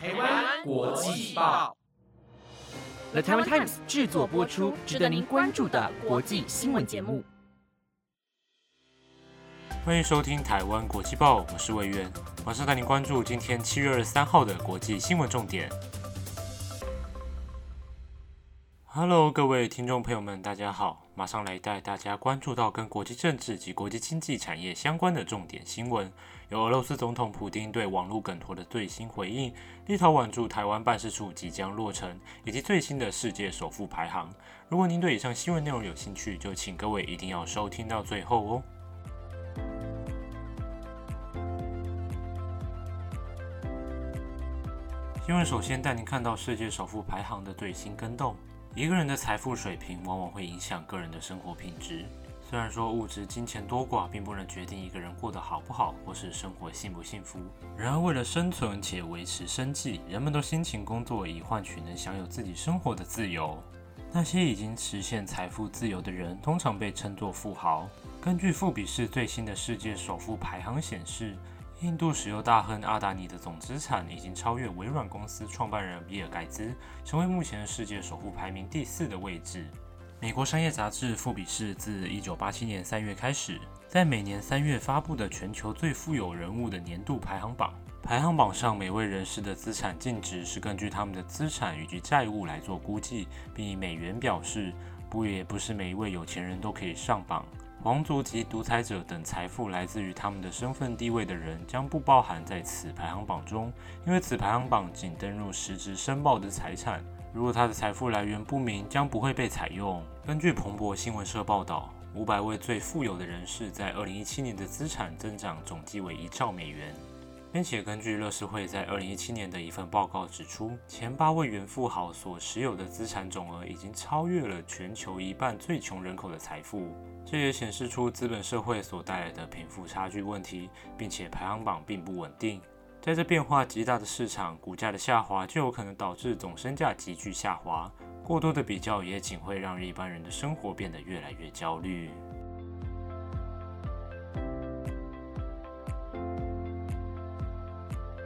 台湾国际报，The Taiwan Times 制作播出，值得您关注的国际新闻节目。欢迎收听台湾国际报，我是魏源，马上带您关注今天七月二十三号的国际新闻重点。Hello，各位听众朋友们，大家好！马上来带大家关注到跟国际政治及国际经济产业相关的重点新闻。由俄罗斯总统普京对网络梗图的最新回应，立陶宛驻台湾办事处即将落成，以及最新的世界首富排行。如果您对以上新闻内容有兴趣，就请各位一定要收听到最后哦。新闻首先带您看到世界首富排行的最新更动。一个人的财富水平往往会影响个人的生活品质。虽然说物质金钱多寡并不能决定一个人过得好不好，或是生活幸不幸福。然而，为了生存且维持生计，人们都辛勤工作以换取能享有自己生活的自由。那些已经实现财富自由的人，通常被称作富豪。根据富比士最新的世界首富排行显示。印度石油大亨阿达尼的总资产已经超越微软公司创办人比尔盖茨，成为目前世界首富排名第四的位置。美国商业杂志《富比士》自1987年3月开始，在每年3月发布的全球最富有人物的年度排行榜。排行榜上每位人士的资产净值是根据他们的资产以及债务来做估计，并以美元表示。不也不是每一位有钱人都可以上榜。皇族及独裁者等财富来自于他们的身份地位的人将不包含在此排行榜中，因为此排行榜仅登入实质申报的财产。如果他的财富来源不明，将不会被采用。根据彭博新闻社报道，五百位最富有的人士在二零一七年的资产增长总计为一兆美元。并且根据乐视会在二零一七年的一份报告指出，前八位原富豪所持有的资产总额已经超越了全球一半最穷人口的财富。这也显示出资本社会所带来的贫富差距问题，并且排行榜并不稳定。在这变化极大的市场，股价的下滑就有可能导致总身价急剧下滑。过多的比较也仅会让一般人的生活变得越来越焦虑。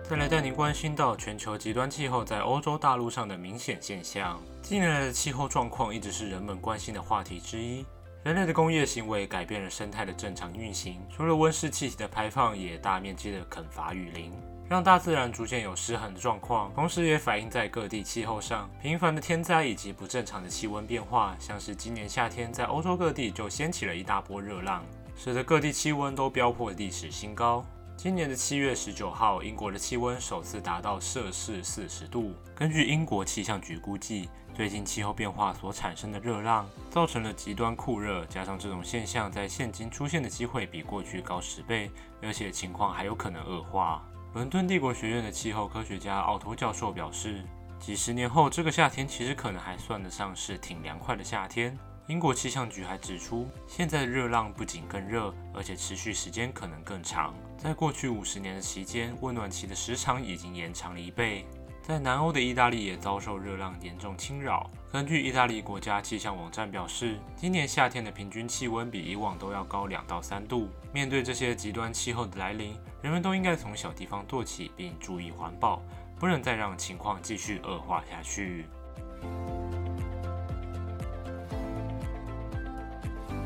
再来带您关心到全球极端气候在欧洲大陆上的明显现象。近年来的气候状况一直是人们关心的话题之一。人类的工业行为改变了生态的正常运行，除了温室气体的排放，也大面积的垦伐雨林，让大自然逐渐有失衡的状况。同时，也反映在各地气候上，频繁的天灾以及不正常的气温变化，像是今年夏天在欧洲各地就掀起了一大波热浪，使得各地气温都飙破历史新高。今年的七月十九号，英国的气温首次达到摄氏四十度。根据英国气象局估计，最近气候变化所产生的热浪，造成了极端酷热，加上这种现象在现今出现的机会比过去高十倍，而且情况还有可能恶化。伦敦帝国学院的气候科学家奥托教授表示，几十年后，这个夏天其实可能还算得上是挺凉快的夏天。英国气象局还指出，现在的热浪不仅更热，而且持续时间可能更长。在过去五十年的期间，温暖期的时长已经延长了一倍。在南欧的意大利也遭受热浪严重侵扰。根据意大利国家气象网站表示，今年夏天的平均气温比以往都要高两到三度。面对这些极端气候的来临，人们都应该从小地方做起，并注意环保，不能再让情况继续恶化下去。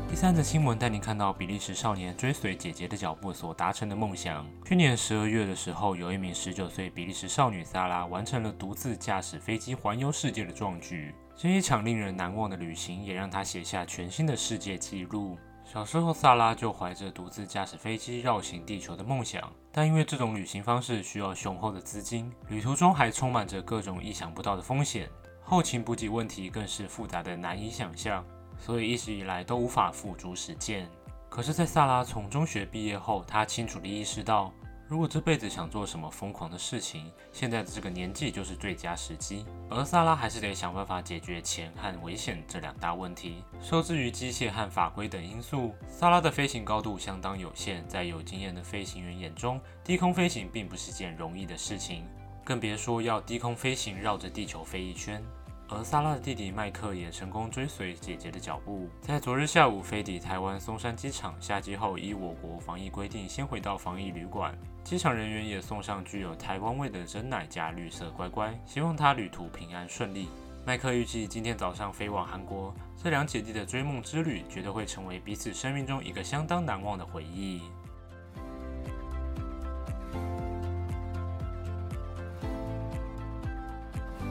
第三则新闻带您看到比利时少年追随姐姐的脚步所达成的梦想。去年十二月的时候，有一名十九岁比利时少女萨拉完成了独自驾驶飞机环游世界的壮举。这一场令人难忘的旅行也让她写下全新的世界纪录。小时候，萨拉就怀着独自驾驶飞机绕行地球的梦想，但因为这种旅行方式需要雄厚的资金，旅途中还充满着各种意想不到的风险，后勤补给问题更是复杂的难以想象。所以一直以来都无法付诸实践。可是，在萨拉从中学毕业后，他清楚地意识到，如果这辈子想做什么疯狂的事情，现在的这个年纪就是最佳时机。而萨拉还是得想办法解决钱和危险这两大问题。受制于机械和法规等因素，萨拉的飞行高度相当有限，在有经验的飞行员眼中，低空飞行并不是件容易的事情，更别说要低空飞行绕着地球飞一圈。而萨拉的弟弟麦克也成功追随姐姐的脚步，在昨日下午飞抵台湾松山机场下机后，依我国防疫规定，先回到防疫旅馆。机场人员也送上具有台湾味的真奶加绿色乖乖，希望他旅途平安顺利。麦克预计今天早上飞往韩国，这两姐弟的追梦之旅绝对会成为彼此生命中一个相当难忘的回忆。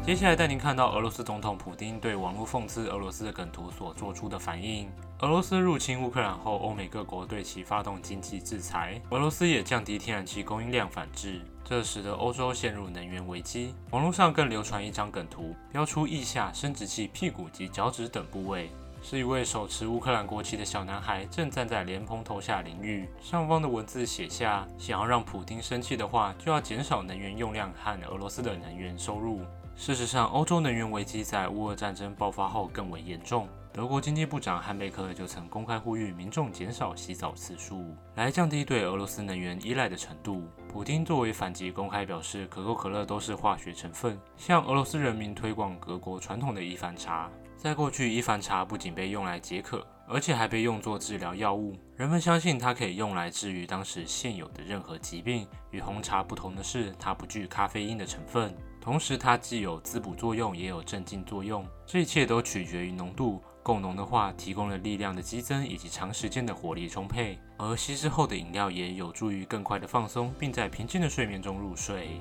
接下来带您看到俄罗斯总统普京对网络讽刺俄罗斯的梗图所做出的反应。俄罗斯入侵乌克兰后，欧美各国对其发动经济制裁，俄罗斯也降低天然气供应量反制，这使得欧洲陷入能源危机。网络上更流传一张梗图，标出腋下、生殖器、屁股及脚趾等部位，是一位手持乌克兰国旗的小男孩正站在莲蓬头下淋浴。上方的文字写下：想要让普京生气的话，就要减少能源用量和俄罗斯的能源收入。事实上，欧洲能源危机在乌俄战争爆发后更为严重。德国经济部长汉贝克就曾公开呼吁民众减少洗澡次数，来降低对俄罗斯能源依赖的程度。普京作为反击，公开表示可口可乐都是化学成分，向俄罗斯人民推广俄国传统的伊凡茶。在过去，伊凡茶不仅被用来解渴，而且还被用作治疗药物。人们相信它可以用来治愈当时现有的任何疾病。与红茶不同的是，它不具咖啡因的成分。同时，它既有滋补作用，也有镇静作用。这一切都取决于浓度，够浓的话，提供了力量的激增以及长时间的活力充沛；而稀释后的饮料也有助于更快的放松，并在平静的睡眠中入睡。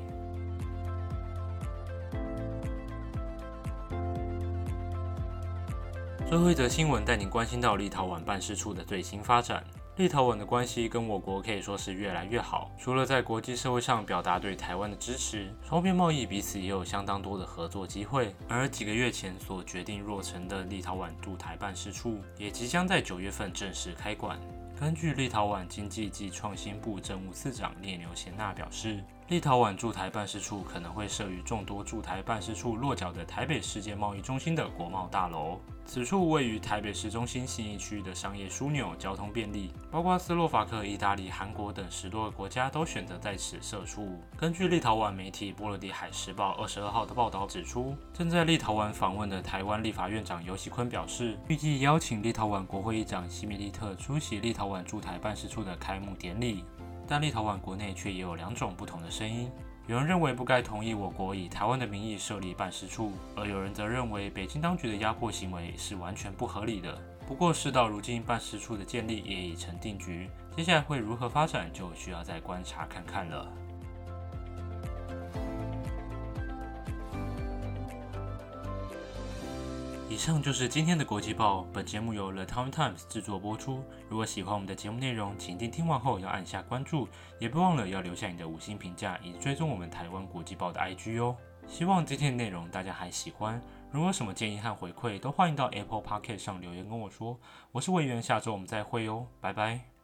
最后一则新闻带您关心到立陶宛办事处的最新发展。立陶宛的关系跟我国可以说是越来越好，除了在国际社会上表达对台湾的支持，双边贸易彼此也有相当多的合作机会。而几个月前所决定落成的立陶宛驻台办事处，也即将在九月份正式开馆。根据立陶宛经济及创新部政务次长列牛贤娜表示，立陶宛驻台办事处可能会设于众多驻台办事处落脚的台北世界贸易中心的国贸大楼。此处位于台北市中心信义区的商业枢纽，交通便利，包括斯洛伐克、意大利、韩国等十多个国家都选择在此设处。根据立陶宛媒体波罗的海时报二十二号的报道指出，正在立陶宛访问的台湾立法院长游锡坤表示，预计邀请立陶宛国会议长西米利特出席立陶宛驻台办事处的开幕典礼。但立陶宛国内却也有两种不同的声音。有人认为不该同意我国以台湾的名义设立办事处，而有人则认为北京当局的压迫行为是完全不合理的。不过事到如今，办事处的建立也已成定局，接下来会如何发展，就需要再观察看看了。以上就是今天的国际报。本节目由 The t i m e Times 制作播出。如果喜欢我们的节目内容，请听听完后要按下关注，也别忘了要留下你的五星评价，以及追踪我们台湾国际报的 IG 哦。希望今天的内容大家还喜欢。如果有什么建议和回馈，都欢迎到 Apple Podcast 上留言跟我说。我是魏源，下周我们再会哦，拜拜。